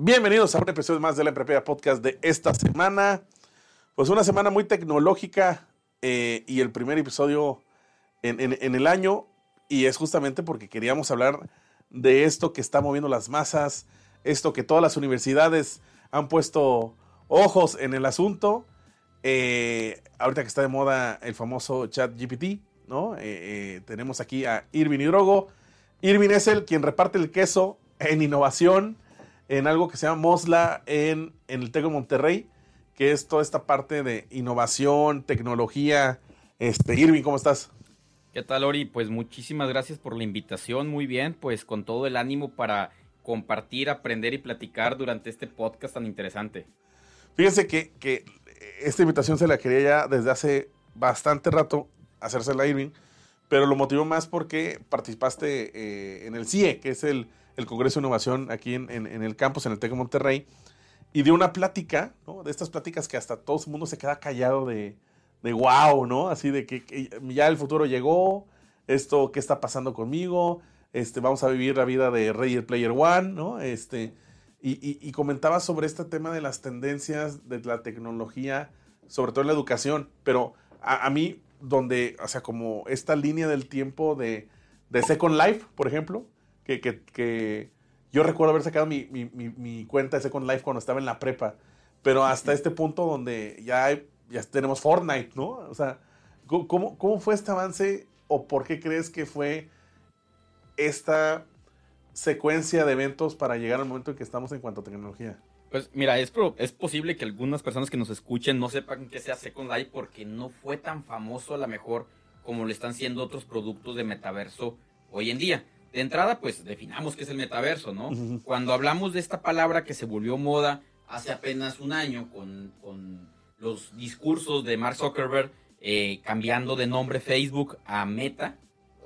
Bienvenidos a un episodio más del MPP Podcast de esta semana. Pues una semana muy tecnológica eh, y el primer episodio en, el año. Y es justamente porque queríamos hablar de esto que está moviendo las masas, esto que todas las universidades han puesto ojos en el asunto. Eh, ahorita que está de moda el famoso chat GPT, ¿no? Eh, tenemos aquí a Irving Hidrogo. Irving es el quien reparte el queso en innovación, en algo que se llama Mosla en, en el TEC de Monterrey, que es toda esta parte de innovación, tecnología. Este, Irving, ¿cómo estás? ¿Qué tal, Ori? Pues muchísimas gracias por la invitación. Muy bien, pues con todo el ánimo para compartir, aprender y platicar durante este podcast tan interesante. Fíjense que, que esta invitación se la quería ya desde hace bastante rato hacérsela a Irving, pero lo motivó más porque participaste eh, en el CIE, que es el, el Congreso de Innovación aquí en, en- el campus, en el TEC Monterrey, y de una plática, de estas pláticas que hasta todo el mundo se queda callado de, de wow, ¿no? Así de que, ya el futuro llegó, esto, ¿qué está pasando conmigo? Este, vamos a vivir la vida de Ready Player One, ¿no? Este, y comentaba sobre este tema de las tendencias de la tecnología, sobre todo en la educación, pero a, a mí, donde, o sea, como esta línea del tiempo de, de Second Life, por ejemplo, que, que, que yo recuerdo haber sacado mi, mi, mi, mi cuenta de Second Life cuando estaba en la prepa, pero hasta este punto donde ya, ya tenemos Fortnite, ¿no? O sea, ¿cómo- ¿cómo, ¿cómo fue este avance o por qué crees que fue esta secuencia de eventos para llegar al momento en que estamos en cuanto a tecnología? Pues mira, es, pro- es posible que algunas personas que nos escuchen no sepan qué sea Second Life porque no fue tan famoso a lo mejor como lo están siendo otros productos de metaverso hoy en día. De entrada, pues definamos qué es el metaverso, ¿no? Cuando hablamos de esta palabra que se volvió moda hace apenas un año con, con los discursos de Mark Zuckerberg eh, cambiando de nombre Facebook a Meta,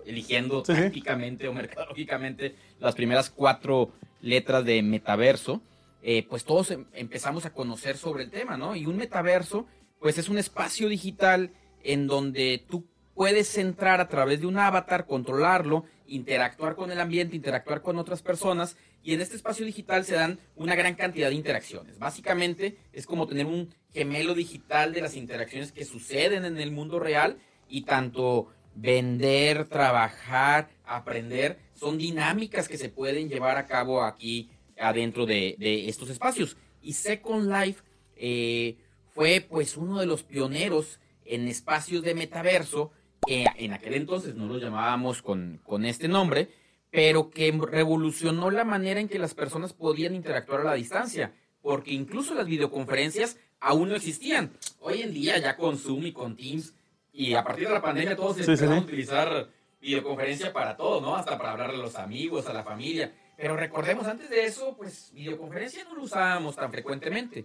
eligiendo Sí, sí. tácticamente o mercadológicamente las primeras cuatro letras de metaverso, eh, pues todos em- empezamos a conocer sobre el tema, ¿no? Y un metaverso, pues es un espacio digital en donde tú puedes entrar a través de un avatar, controlarlo, interactuar con el ambiente, interactuar con otras personas, y en este espacio digital se dan una gran cantidad de interacciones. Básicamente es como tener un gemelo digital de las interacciones que suceden en el mundo real y tanto vender, trabajar, aprender, son dinámicas que se pueden llevar a cabo aquí adentro de, estos espacios. Y Second Life eh, fue pues uno de los pioneros en espacios de metaverso, que en aquel entonces no lo llamábamos con, con este nombre, pero que revolucionó la manera en que las personas podían interactuar a la distancia, porque incluso las videoconferencias aún no existían. Hoy en día ya con Zoom y con Teams, y a partir de la pandemia todos Sí, empezaron sí. a utilizar videoconferencia para todo, ¿no? Hasta para hablarle a los amigos, a la familia. Pero recordemos, antes de eso, pues videoconferencia no lo usábamos tan frecuentemente.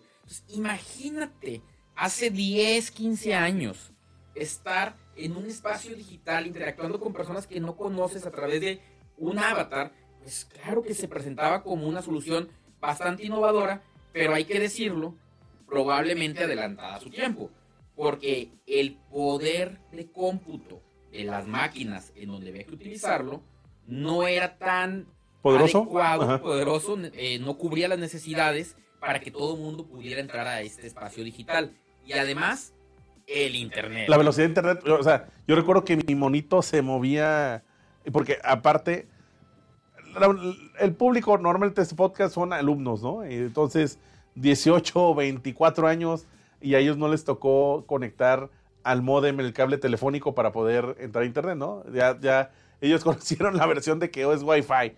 Imagínate, hace 10, 15 años, estar en un espacio digital interactuando con personas que no conoces a través de un avatar, pues claro que se presentaba como una solución bastante innovadora, pero hay que decirlo, probablemente adelantada a su tiempo, porque el poder de cómputo de las máquinas en donde había que utilizarlo no era tan ¿Poderoso? adecuado, Ajá. poderoso, eh, no cubría las necesidades para que todo el mundo pudiera entrar a este espacio digital. Y además, el Internet. La velocidad de internet, o sea, yo recuerdo que mi monito se movía, porque aparte, la- el público normalmente de este podcast son alumnos, ¿no? Entonces, 18 o 24 años, y a ellos no les tocó conectar al modem el cable telefónico para poder entrar a internet, ¿no? Ya, ya ellos conocieron la versión de que es Wi-Fi.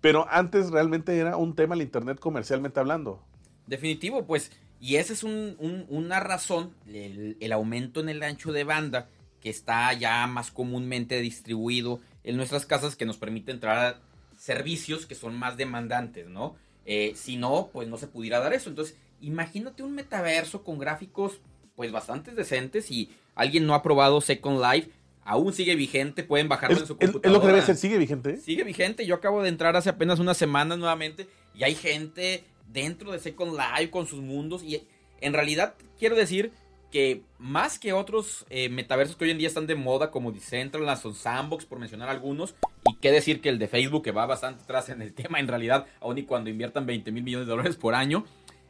Pero antes realmente era un tema el internet comercialmente hablando. Definitivo, pues, Y esa es una razón, el, el, aumento en el ancho de banda que está ya más comúnmente distribuido en nuestras casas que nos permite entrar a servicios que son más demandantes, ¿no? Eh, si no, pues no se pudiera dar eso. Entonces, imagínate un metaverso con gráficos pues bastante decentes y alguien no ha probado Second Life, aún sigue vigente, pueden bajarlo en su computadora. Es lo que debe ser, sigue vigente. Sigue vigente, yo acabo de entrar hace apenas unas semanas nuevamente y hay gente dentro de Second Life con sus mundos y en realidad quiero decir que más que otros eh, metaversos que hoy en día están de moda como Decentraland o Sandbox por mencionar algunos y qué decir que el de Facebook que va bastante atrás en el tema en realidad aun y cuando inviertan 20 mil millones de dólares por año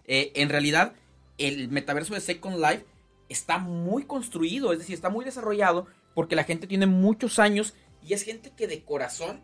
eh, en realidad el metaverso de Second Life está muy construido, es decir, está muy desarrollado porque la gente tiene muchos años y es gente que de corazón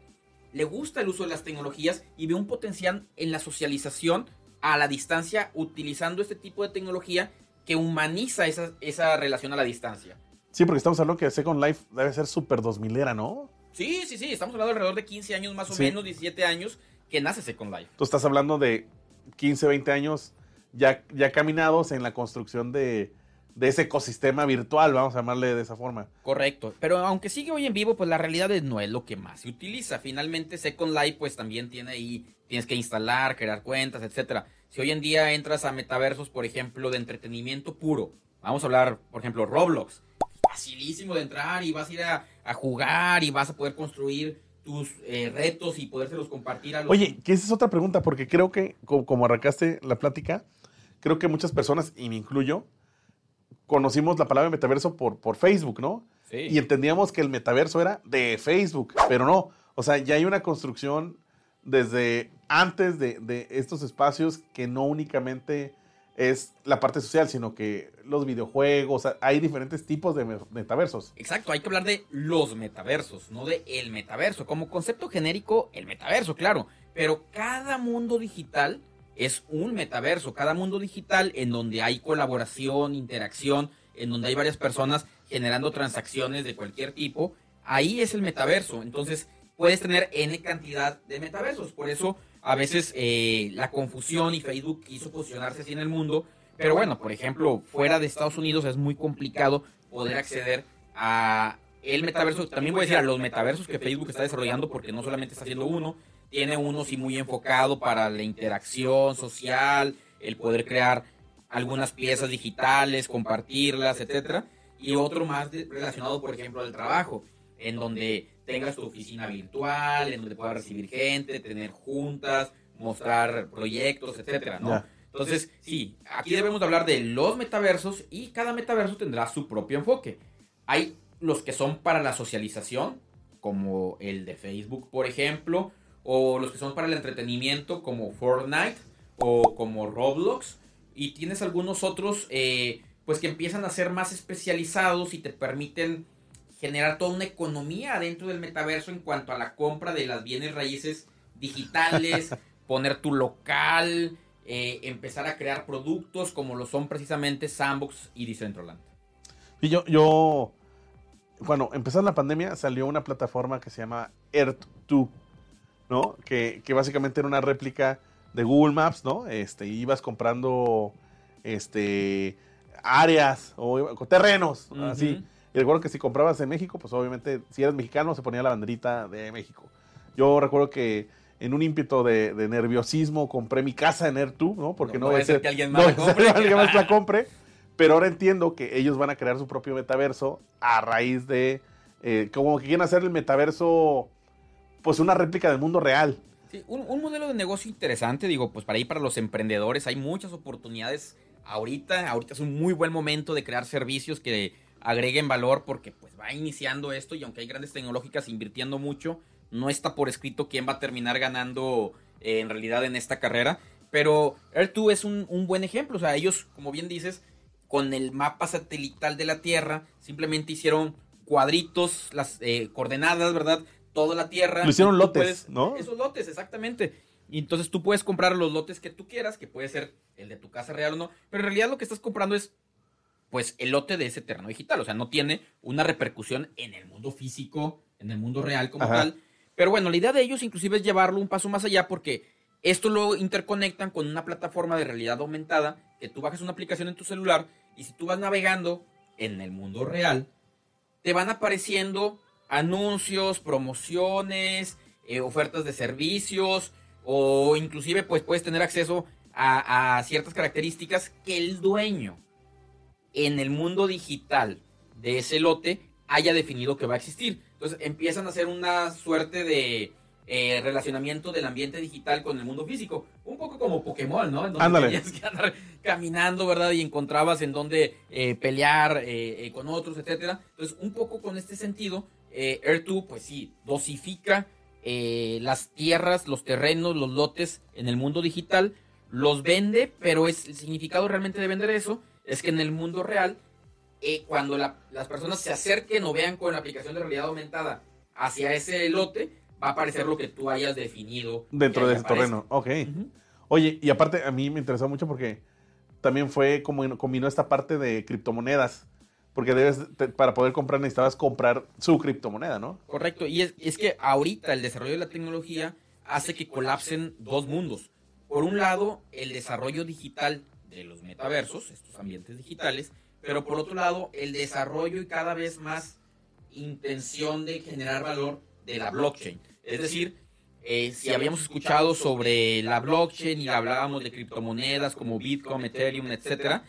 le gusta el uso de las tecnologías y ve un potencial en la socialización a la distancia utilizando este tipo de tecnología que humaniza esa, esa relación a la distancia. Sí, porque estamos hablando que Second Life debe ser súper 2000 era, ¿no? Sí, sí, sí, estamos hablando de alrededor de 15 años más o menos, 17 años que nace Second Life. Tú estás hablando de 15, 20 años ya, ya caminados en la construcción de, de ese ecosistema virtual, vamos a llamarle de esa forma. Correcto, pero aunque sigue hoy en vivo, pues la realidad no es lo que más se utiliza. Finalmente Second Life pues también tiene ahí, tienes que instalar, crear cuentas, etcétera. Si hoy en día entras a metaversos, por ejemplo, de entretenimiento puro, vamos a hablar, por ejemplo, Roblox, facilísimo de entrar y vas a ir a, jugar y vas a poder construir tus eh, retos y podérselos compartir a los... Oye, que esa es otra pregunta, porque creo que, como, como arrancaste la plática, creo que muchas personas, y me incluyo, conocimos la palabra metaverso por, por Facebook, ¿no? Sí. Y entendíamos que el metaverso era de Facebook, pero no. O sea, ya hay una construcción desde antes de, estos espacios que no únicamente es la parte social, sino que los videojuegos, hay diferentes tipos de metaversos. Exacto, hay que hablar de los metaversos, no de el metaverso. Como concepto genérico, el metaverso, claro. Pero cada mundo digital es un metaverso, cada mundo digital en donde hay colaboración, interacción, en donde hay varias personas generando transacciones de cualquier tipo, ahí es el metaverso. Entonces puedes tener n cantidad de metaversos. Por eso a veces eh, la confusión y Facebook quiso posicionarse así en el mundo. Pero bueno, por ejemplo, fuera de Estados Unidos es muy complicado poder acceder a el metaverso. También voy a decir a los metaversos que Facebook está desarrollando porque no solamente está haciendo uno, tiene uno sí muy enfocado para la interacción social, el poder crear algunas piezas digitales, compartirlas, etcétera, y otro más relacionado, por ejemplo, al trabajo, en donde tengas tu oficina virtual, en donde puedas recibir gente, tener juntas, mostrar proyectos, etcétera, ¿no? Entonces, sí, aquí debemos hablar de los metaversos y cada metaverso tendrá su propio enfoque. Hay los que son para la socialización, como el de Facebook, por ejemplo, o los que son para el entretenimiento como Fortnite o como Roblox y tienes algunos otros eh, pues que empiezan a ser más especializados y te permiten generar toda una economía dentro del metaverso en cuanto a la compra de las bienes raíces digitales, poner tu local, eh, empezar a crear productos como lo son precisamente Sandbox y Decentraland. Y yo, yo, bueno, empezando la pandemia salió una plataforma que se llama Earth2 ¿no? Que, básicamente era una réplica de Google Maps, ¿no? Este, ibas comprando este, áreas o terrenos, así. Y recuerdo que si comprabas en México, pues obviamente, si eras mexicano, se ponía la banderita de México. Yo recuerdo que en un ímpetu de, nerviosismo compré mi casa en Air2, ¿no? Porque no, no ser que alguien más, la, compre. alguien más la compre. Pero ahora entiendo que ellos van a crear su propio metaverso a raíz de. Eh, como que quieren hacer el metaverso pues una réplica del mundo real. Sí, un, modelo de negocio interesante, digo, pues para ir para los emprendedores hay muchas oportunidades ahorita, ahorita es un muy buen momento de crear servicios que agreguen valor porque pues va iniciando esto y aunque hay grandes tecnológicas invirtiendo mucho, no está por escrito quién va a terminar ganando eh, en realidad en esta carrera, pero Air2 es un, buen ejemplo, o sea, ellos, como bien dices, con el mapa satelital de la Tierra, simplemente hicieron cuadritos, las eh, coordenadas, ¿verdad? Toda la tierra. Lo hicieron lotes, ¿no? Esos lotes, exactamente. Y entonces tú puedes comprar los lotes que tú quieras, que puede ser el de tu casa real o no, pero en realidad lo que estás comprando es pues el lote de ese terreno digital, o sea, no tiene una repercusión en el mundo físico, en el mundo real como tal. Pero bueno, la idea de ellos inclusive es llevarlo un paso más allá porque Esto lo interconectan con una plataforma de realidad aumentada que tú bajas una aplicación en tu celular y si tú vas navegando en el mundo real, te van apareciendo anuncios, promociones, eh, ofertas de servicios o inclusive pues puedes tener acceso a, a ciertas características que el dueño en el mundo digital de ese lote haya definido que va a existir. Entonces empiezan a hacer una suerte de eh, relacionamiento del ambiente digital con el mundo físico. Un poco como Pokémon, ¿no? En donde tenías que andar caminando, ¿verdad? Y encontrabas en dónde eh, pelear eh, con otros, etcétera. Entonces, un poco con este sentido, Air2, pues sí, dosifica las tierras, los terrenos, los lotes en el mundo digital, los vende, pero es el significado realmente de vender eso es que en el mundo real, cuando las personas se acerquen o vean con la aplicación de realidad aumentada hacia ese lote, va a aparecer lo que tú hayas definido. Dentro de ese terreno, ok. Oye, y aparte a mí me interesó mucho porque también fue como combinó esta parte de criptomonedas. Porque debes, para poder comprar necesitabas comprar su criptomoneda, ¿no? Correcto, y es, que ahorita el desarrollo de la tecnología hace que colapsen dos mundos. Por un lado, el desarrollo digital de los metaversos, estos ambientes digitales, pero por otro lado, el desarrollo y cada vez más intención de generar valor de la blockchain. Es decir, eh, si habíamos escuchado sobre la blockchain y hablábamos de criptomonedas como Bitcoin, Ethereum, etcétera,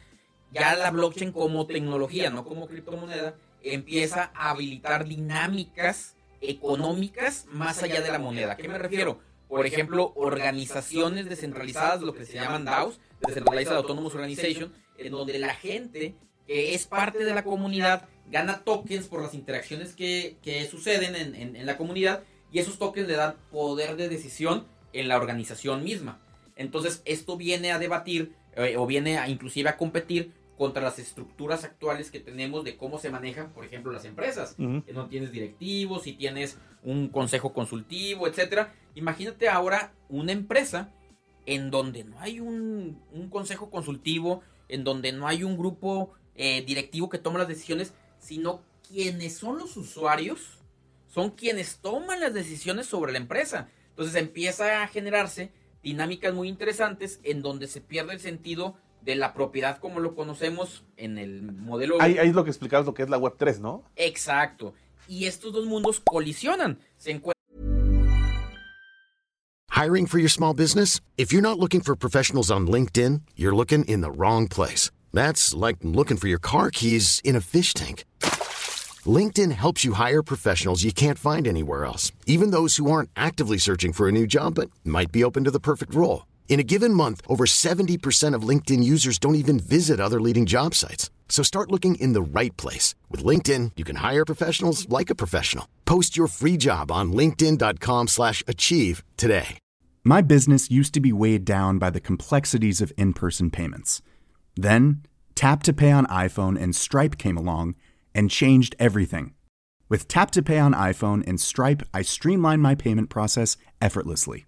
ya la blockchain como tecnología, no como criptomoneda, empieza a habilitar dinámicas económicas más allá de la moneda. ¿A qué me refiero? Por ejemplo, organizaciones descentralizadas, lo que se llaman DAOs, Decentralized Autonomous Organization, en donde la gente que es parte de la comunidad gana tokens por las interacciones que, suceden en, en la comunidad y esos tokens le dan poder de decisión en la organización misma. Entonces esto viene a debatir eh, o viene a inclusive a competir contra las estructuras actuales que tenemos de cómo se manejan, por ejemplo, las empresas. Que no tienes directivos, si tienes un consejo consultivo, etcétera. Imagínate ahora una empresa en donde no hay un, consejo consultivo, en donde no hay un grupo eh, directivo que toma las decisiones, sino quienes son los usuarios son quienes toman las decisiones sobre la empresa. Entonces empieza a generarse dinámicas muy interesantes en donde se pierde el sentido de la propiedad como lo conocemos en el modelo. Ahí, ahí es lo que explicabas lo que es la Web 3, ¿no? Exacto. Y estos dos mundos colisionan. Se Hiring for your small business? If you're not looking for professionals on LinkedIn, you're looking in the wrong place. That's like looking for your car keys in a fish tank. LinkedIn helps you hire professionals you can't find anywhere else, even those who aren't actively searching for a new job but might be open to the perfect role. In a given month, over 70% of LinkedIn users don't even visit other leading job sites. So start looking in the right place. With LinkedIn, you can hire professionals like a professional. Post your free job on linkedin.com slash achieve today. My business used to be weighed down by the complexities of in-person payments. Then, Tap to Pay on iPhone and Stripe came along and changed everything. With Tap to Pay on iPhone and Stripe, I streamlined my payment process effortlessly.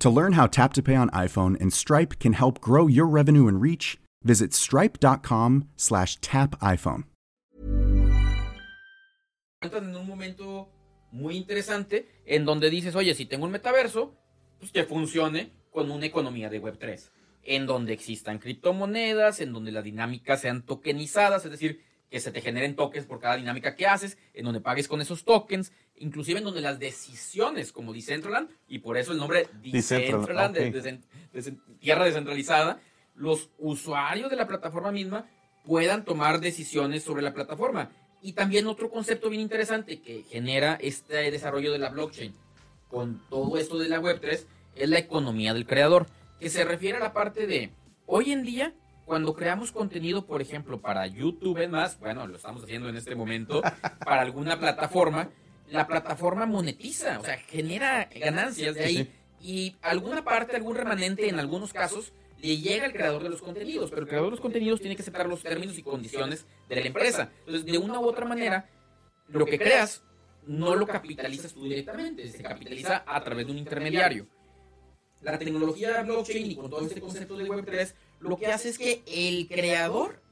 To learn how Tap to Pay on iPhone and Stripe can help grow your revenue and reach, visit stripe.com/tapiphone. En un momento muy interesante en donde dices, "Oye, si tengo un metaverso, pues que funcione con una economía de web 3, en donde existan criptomonedas, en donde las dinámicas sean tokenizadas, es decir, que se te generen tokens por cada dinámica que haces, en donde pagues con esos tokens, inclusive en donde las decisiones como Decentraland, y por eso el nombre Decentraland, de, tierra descentralizada, los usuarios de la plataforma misma puedan tomar decisiones sobre la plataforma. Y también otro concepto bien interesante que genera este desarrollo de la blockchain con todo esto de la Web3 es la economía del creador, que se refiere a la parte de hoy en día cuando creamos contenido, por ejemplo, para YouTube, es más, bueno, lo estamos haciendo en este momento, para alguna plataforma, la plataforma monetiza, o sea, genera ganancias de ahí. y alguna parte, algún remanente en algunos casos le llega al creador de los contenidos, pero el creador de los contenidos tiene que aceptar los términos y condiciones de la empresa. Entonces, de una u otra manera, lo que creas no lo capitalizas tú directamente, se capitaliza a través de un intermediario. La tecnología blockchain y con todo este concepto de Web3, lo que hace es que el creador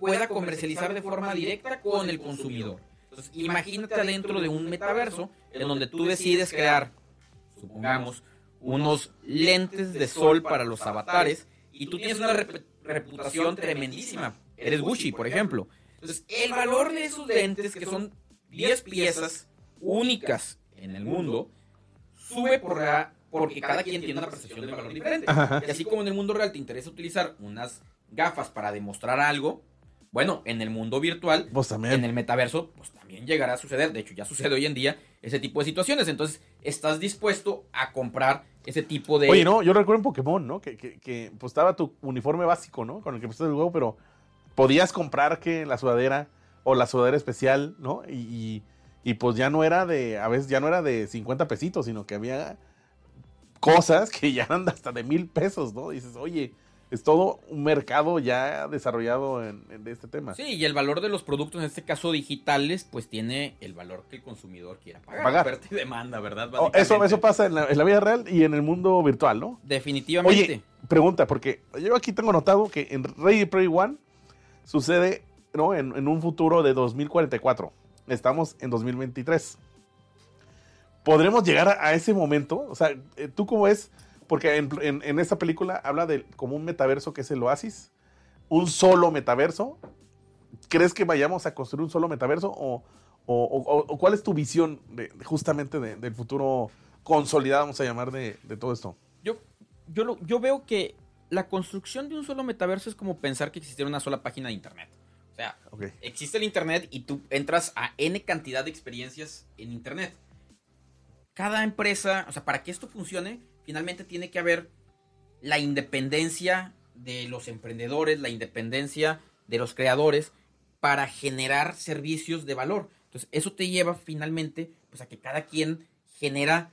pueda comercializar de forma directa con el consumidor. Entonces, imagínate adentro de un metaverso en donde tú decides crear, supongamos, unos lentes de sol para los avatares y tú tienes una reputación tremendísima. Eres Gucci, por ejemplo. Entonces, el valor de esos lentes, que son 10 piezas únicas en el mundo, sube por la, porque cada quien tiene una percepción de valor diferente. Y así como en el mundo real te interesa utilizar unas gafas para demostrar algo, bueno, en el mundo virtual, pues en el metaverso, pues llegará a suceder. De hecho, ya sucede hoy en día ese tipo de situaciones. Entonces, estás dispuesto a comprar ese tipo de. Oye, no, yo recuerdo en Pokémon, ¿no? Que, que, pues estaba tu uniforme básico, ¿no? Con el que pusiste el juego, pero podías comprar que la sudadera o la sudadera especial, ¿no? Y, y, pues ya no era de, a veces ya no era de 50 pesitos, sino que había cosas que ya eran hasta de mil pesos, ¿no? dices, oye, es todo un mercado ya desarrollado en, este tema. Sí, y el valor de los productos, en este caso digitales, pues tiene el valor que el consumidor quiera pagar. pagar. y demanda, ¿verdad? Oh, eso, eso pasa en la, vida real y en el mundo virtual, ¿no? Definitivamente. Oye, pregunta, porque yo aquí tengo notado que en Ready Player One sucede ¿no? En, en, un futuro de 2044. Estamos en 2023. ¿Podremos llegar a, ese momento? O sea, eh, ¿tú cómo es? Porque en, esta película habla de como un metaverso que es el oasis. Un solo metaverso. ¿Crees que vayamos a construir un solo metaverso? ¿O, cuál es tu visión de, justamente del futuro consolidado, vamos a llamar, de, todo esto? Yo, yo, yo veo que la construcción de un solo metaverso es como pensar que existiera una sola página de internet. O sea, existe el internet y tú entras a N cantidad de experiencias en internet. Cada empresa, o sea, para que esto funcione, finalmente tiene que haber la independencia de los emprendedores, la independencia de los creadores para generar servicios de valor. Entonces, eso te lleva finalmente pues, a que cada quien genera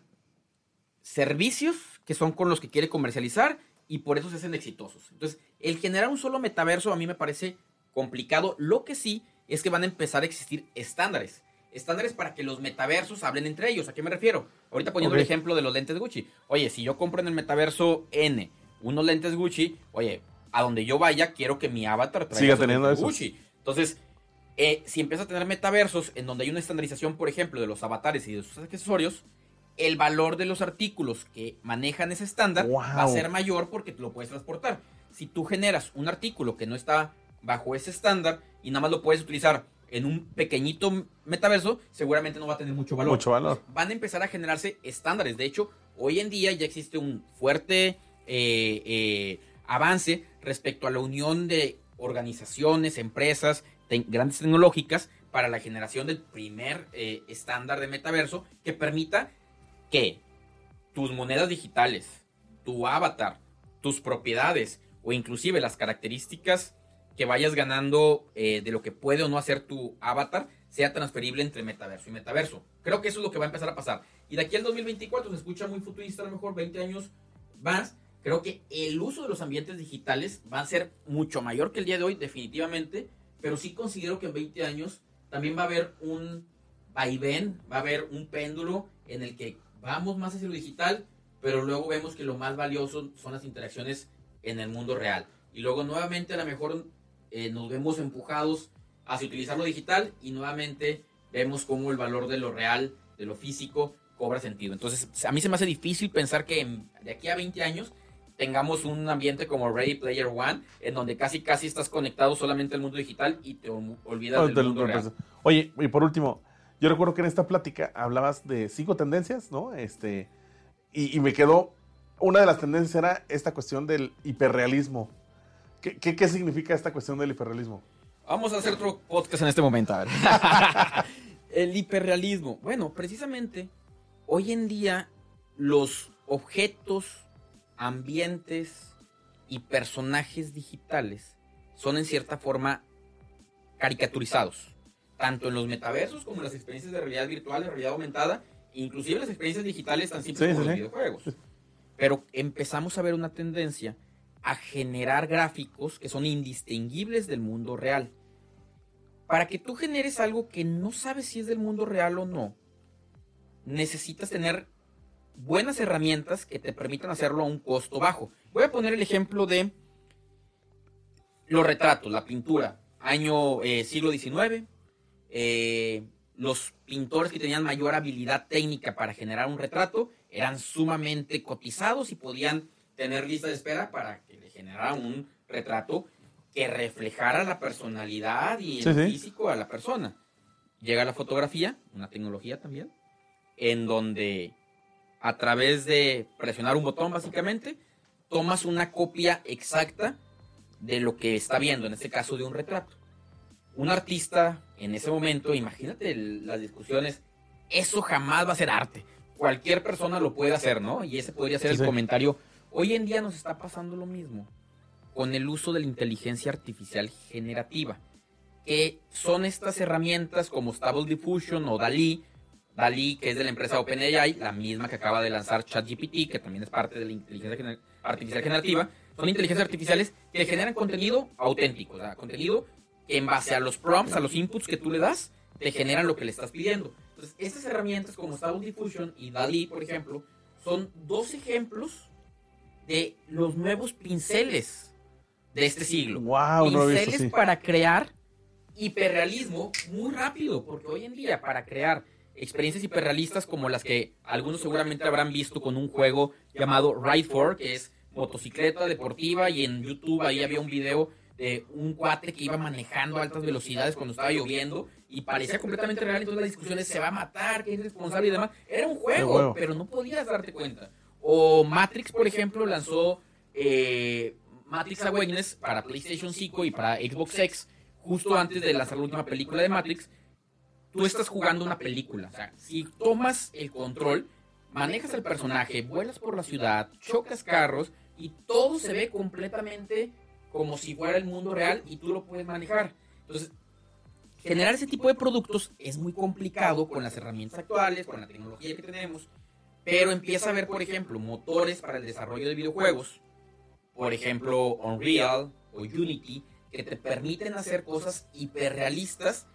servicios que son con los que quiere comercializar y por eso se hacen exitosos. Entonces, el generar un solo metaverso a mí me parece complicado. Lo que sí es que van a empezar a existir estándares estándares para que los metaversos hablen entre ellos. ¿A qué me refiero? Ahorita poniendo el ejemplo de los lentes Gucci. Oye, si yo compro en el metaverso N unos lentes Gucci, oye, a donde yo vaya quiero que mi avatar traiga Siga teniendo Gucci. Entonces, eh, si empieza a tener metaversos en donde hay una estandarización, por ejemplo, de los avatares y de sus accesorios, el valor de los artículos que manejan ese estándar va a ser mayor porque tú lo puedes transportar. Si tú generas un artículo que no está bajo ese estándar y nada más lo puedes utilizar en un pequeñito metaverso, seguramente no va a tener mucho valor. Mucho valor. Van a empezar a generarse estándares. De hecho, hoy en día ya existe un fuerte eh, eh, avance respecto a la unión de organizaciones, empresas, grandes tecnológicas para la generación del primer eh, estándar de metaverso que permita que tus monedas digitales, tu avatar, tus propiedades o inclusive las características que vayas ganando eh, de lo que puede o no hacer tu avatar sea transferible entre metaverso y metaverso. Creo que eso es lo que va a empezar a pasar. Y de aquí al 2024 se escucha muy futurista, a lo mejor 20 años más. Creo que el uso de los ambientes digitales va a ser mucho mayor que el día de hoy, definitivamente. Pero sí considero que en 20 años también va a haber un vaivén, va a haber un péndulo en el que vamos más hacia lo digital, pero luego vemos que lo más valioso son las interacciones en el mundo real. Y luego nuevamente a lo mejor eh, nos vemos empujados hacia utilizar lo digital y nuevamente vemos cómo el valor de lo real, de lo físico, cobra sentido. Entonces, a mí se me hace difícil pensar que de aquí a 20 años tengamos un ambiente como Ready Player One, en donde casi casi estás conectado solamente al mundo digital y te olvidas del mundo real. Oye, y por último, yo recuerdo que en esta plática hablabas de cinco tendencias, ¿no? Este, y, y me quedó, una de las tendencias era esta cuestión del hiperrealismo. ¿Qué, significa esta cuestión del hiperrealismo? Vamos a hacer otro podcast en este momento. el hiperrealismo. Bueno, precisamente, hoy en día los objetos, ambientes y personajes digitales son en cierta forma caricaturizados. Tanto en los metaversos como en las experiencias de realidad virtual, de realidad aumentada, inclusive las experiencias digitales tan simples como los videojuegos. Pero empezamos a ver una tendencia a generar gráficos que son indistinguibles del mundo real. Para que tú generes algo que no sabes si es del mundo real o no, necesitas tener buenas herramientas que te permitan hacerlo a un costo bajo. Voy a poner el ejemplo de los retratos, la pintura, año eh, siglo XIX. Eh, los pintores que tenían mayor habilidad técnica para generar un retrato eran sumamente cotizados y podían tener lista de espera para que le generaran un retrato que reflejara la personalidad y el físico a la persona. Llega la fotografía, una tecnología también, en donde a través de presionar un botón básicamente, tomas una copia exacta de lo que está viendo, en este caso de un retrato. Un artista en ese momento, imagínate las discusiones, eso jamás va a ser arte. Cualquier persona lo puede hacer, ¿no? Y ese podría ser el comentario. Hoy en día nos está pasando lo mismo con el uso de la inteligencia artificial generativa, que son estas herramientas como Stable Diffusion o DALI, DALI que es de la empresa OpenAI, la misma que acaba de lanzar ChatGPT, que también es parte de la inteligencia artificial generativa, son inteligencias artificiales que generan contenido auténtico, o sea, contenido que en base a los prompts, a los inputs que tú le das, te generan lo que le estás pidiendo. Entonces, estas herramientas como Stable Diffusion y DALI, por ejemplo, son dos ejemplos de los nuevos pinceles de este siglo. Wow, pinceles para crear hiperrealismo muy rápido, porque hoy en día para crear experiencias hiperrealistas como las que algunos seguramente habrán visto con un juego llamado Ride 4, que es motocicleta deportiva y en YouTube ahí había un video de un cuate que iba manejando a altas velocidades cuando estaba lloviendo y parecía completamente real todas las discusiones se va a matar, que es responsable y demás. Era un juego, pero no podías darte cuenta. O Matrix, por ejemplo, lanzó eh, Matrix Awakens para PlayStation 5 y para Xbox X justo antes de lanzar la última película de Matrix. Tú estás jugando una película. O sea, si tomas el control, manejas el personaje, vuelas por la ciudad, chocas carros y todo se ve completamente como si fuera el mundo real y tú lo puedes manejar. Entonces, generar ese tipo de productos es muy complicado con las herramientas actuales, con la tecnología que tenemos, pero empieza a haber, por ejemplo, motores para el desarrollo de videojuegos, por ejemplo, Unreal o Unity, que te permiten hacer cosas hiperrealistas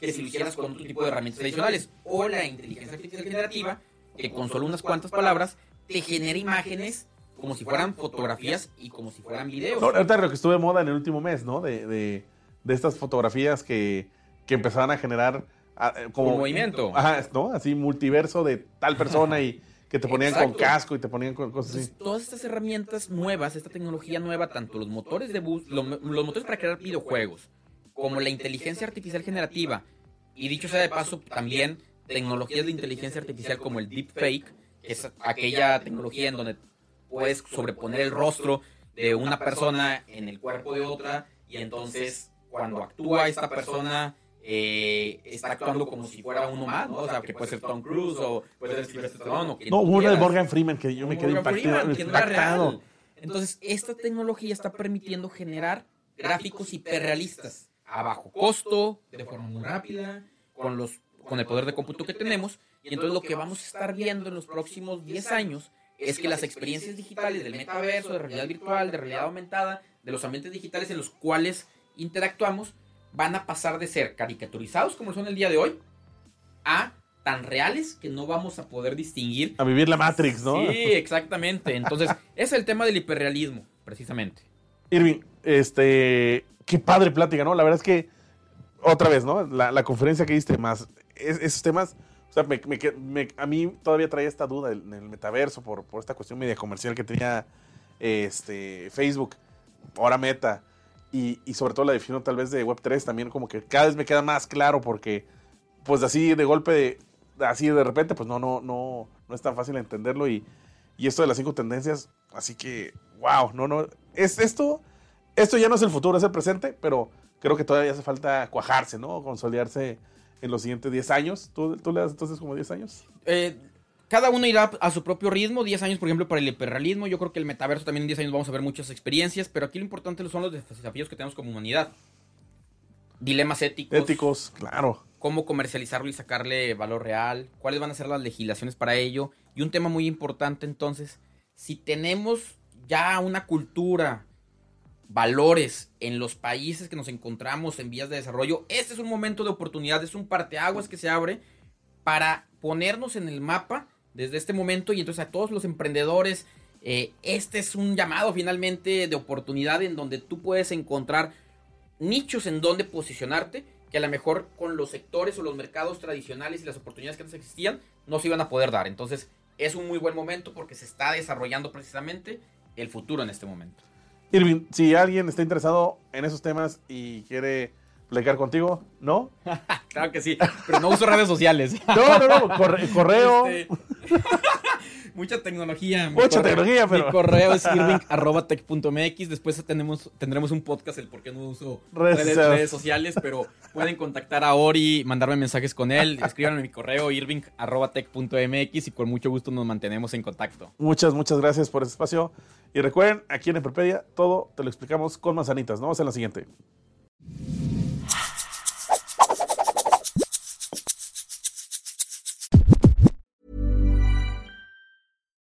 que si lo hicieras con otro tipo de herramientas adicionales, o la inteligencia artificial generativa, que con solo unas cuantas palabras te genera imágenes como si fueran fotografías y como si fueran videos. ahorita lo que estuve de moda en el último mes, ¿no? De, de, de estas fotografías que, que, empezaban a generar como... Un movimiento. Ajá, ¿no? Así multiverso de tal persona y que te ponían con casco y te ponían con cosas así. Todas estas herramientas nuevas, esta tecnología nueva, tanto los motores de bus, los, los motores para crear videojuegos, como la inteligencia artificial generativa, y dicho sea de paso, también tecnologías de inteligencia artificial como el deepfake, que es aquella tecnología en donde puedes sobreponer el rostro de una persona en el cuerpo de otra y entonces cuando actúa esta persona eh, está actuando como si fuera uno más, ¿no? O sea, que puede ser Tom Cruise o puede ser Sylvester Stallone o que No, una de Morgan Freeman que yo me quedé impactado. impactado. Entonces, esta tecnología está permitiendo generar gráficos hiperrealistas a bajo costo, de forma muy rápida, con los con el poder de cómputo que tenemos. Y entonces lo que vamos a estar viendo en los próximos 10 años es que las experiencias digitales del metaverso, de realidad virtual, de realidad aumentada, de los ambientes digitales en los cuales interactuamos, van a pasar de ser caricaturizados como son el día de hoy a tan reales que no vamos a poder distinguir. A vivir la Matrix, ¿no? Sí, exactamente. Entonces, es el tema del hiperrealismo, precisamente. Irving, este, qué padre plática, ¿no? La verdad es que, otra vez, ¿no? La, conferencia que diste más, esos temas, o sea, me, a mí todavía traía esta duda en el metaverso por, por esta cuestión media comercial que tenía este, Facebook, ahora Meta, y, y, sobre todo la definición tal vez de Web3 también como que cada vez me queda más claro porque pues así de golpe, de, así de repente, pues no, no, no, no es tan fácil entenderlo y, y esto de las cinco tendencias, así que, wow, no, no, es esto, esto ya no es el futuro, es el presente, pero creo que todavía hace falta cuajarse, ¿no? Consolidarse en los siguientes 10 años. ¿Tú, tú le das entonces como 10 años? Eh, cada uno irá a su propio ritmo. 10 años, por ejemplo, para el hiperrealismo. Yo creo que el metaverso también en 10 años vamos a ver muchas experiencias. Pero aquí lo importante son los desafíos que tenemos como humanidad. Dilemas éticos. Éticos, claro. Cómo comercializarlo y sacarle valor real. Cuáles van a ser las legislaciones para ello. Y un tema muy importante entonces, si tenemos ya una cultura, valores en los países que nos encontramos en vías de desarrollo, este es un momento de oportunidad, es un parteaguas que se abre para ponernos en el mapa desde este momento y entonces a todos los emprendedores, eh, este es un llamado finalmente de oportunidad en donde tú puedes encontrar nichos en donde posicionarte que a lo mejor con los sectores o los mercados tradicionales y las oportunidades que antes existían no se iban a poder dar. Entonces es un muy buen momento porque se está desarrollando precisamente el futuro en este momento. Irving, si alguien está interesado en esos temas y quiere platicar contigo, ¿no? claro que sí, pero no uso redes sociales. no, no, no, correo. Este, mucha tecnología. Mucha tecnología, pero. Mi correo es irving.tech.mx. Después tenemos, tendremos un podcast, el por qué no uso redes, sociales, pero pueden contactar a Ori, mandarme mensajes con él. Escríbanme mi correo irving.tech.mx y con mucho gusto nos mantenemos en contacto. Muchas, muchas gracias por ese espacio. Y recuerden, aquí en Emprepedia todo te lo explicamos con manzanitas. Nos vemos en la siguiente.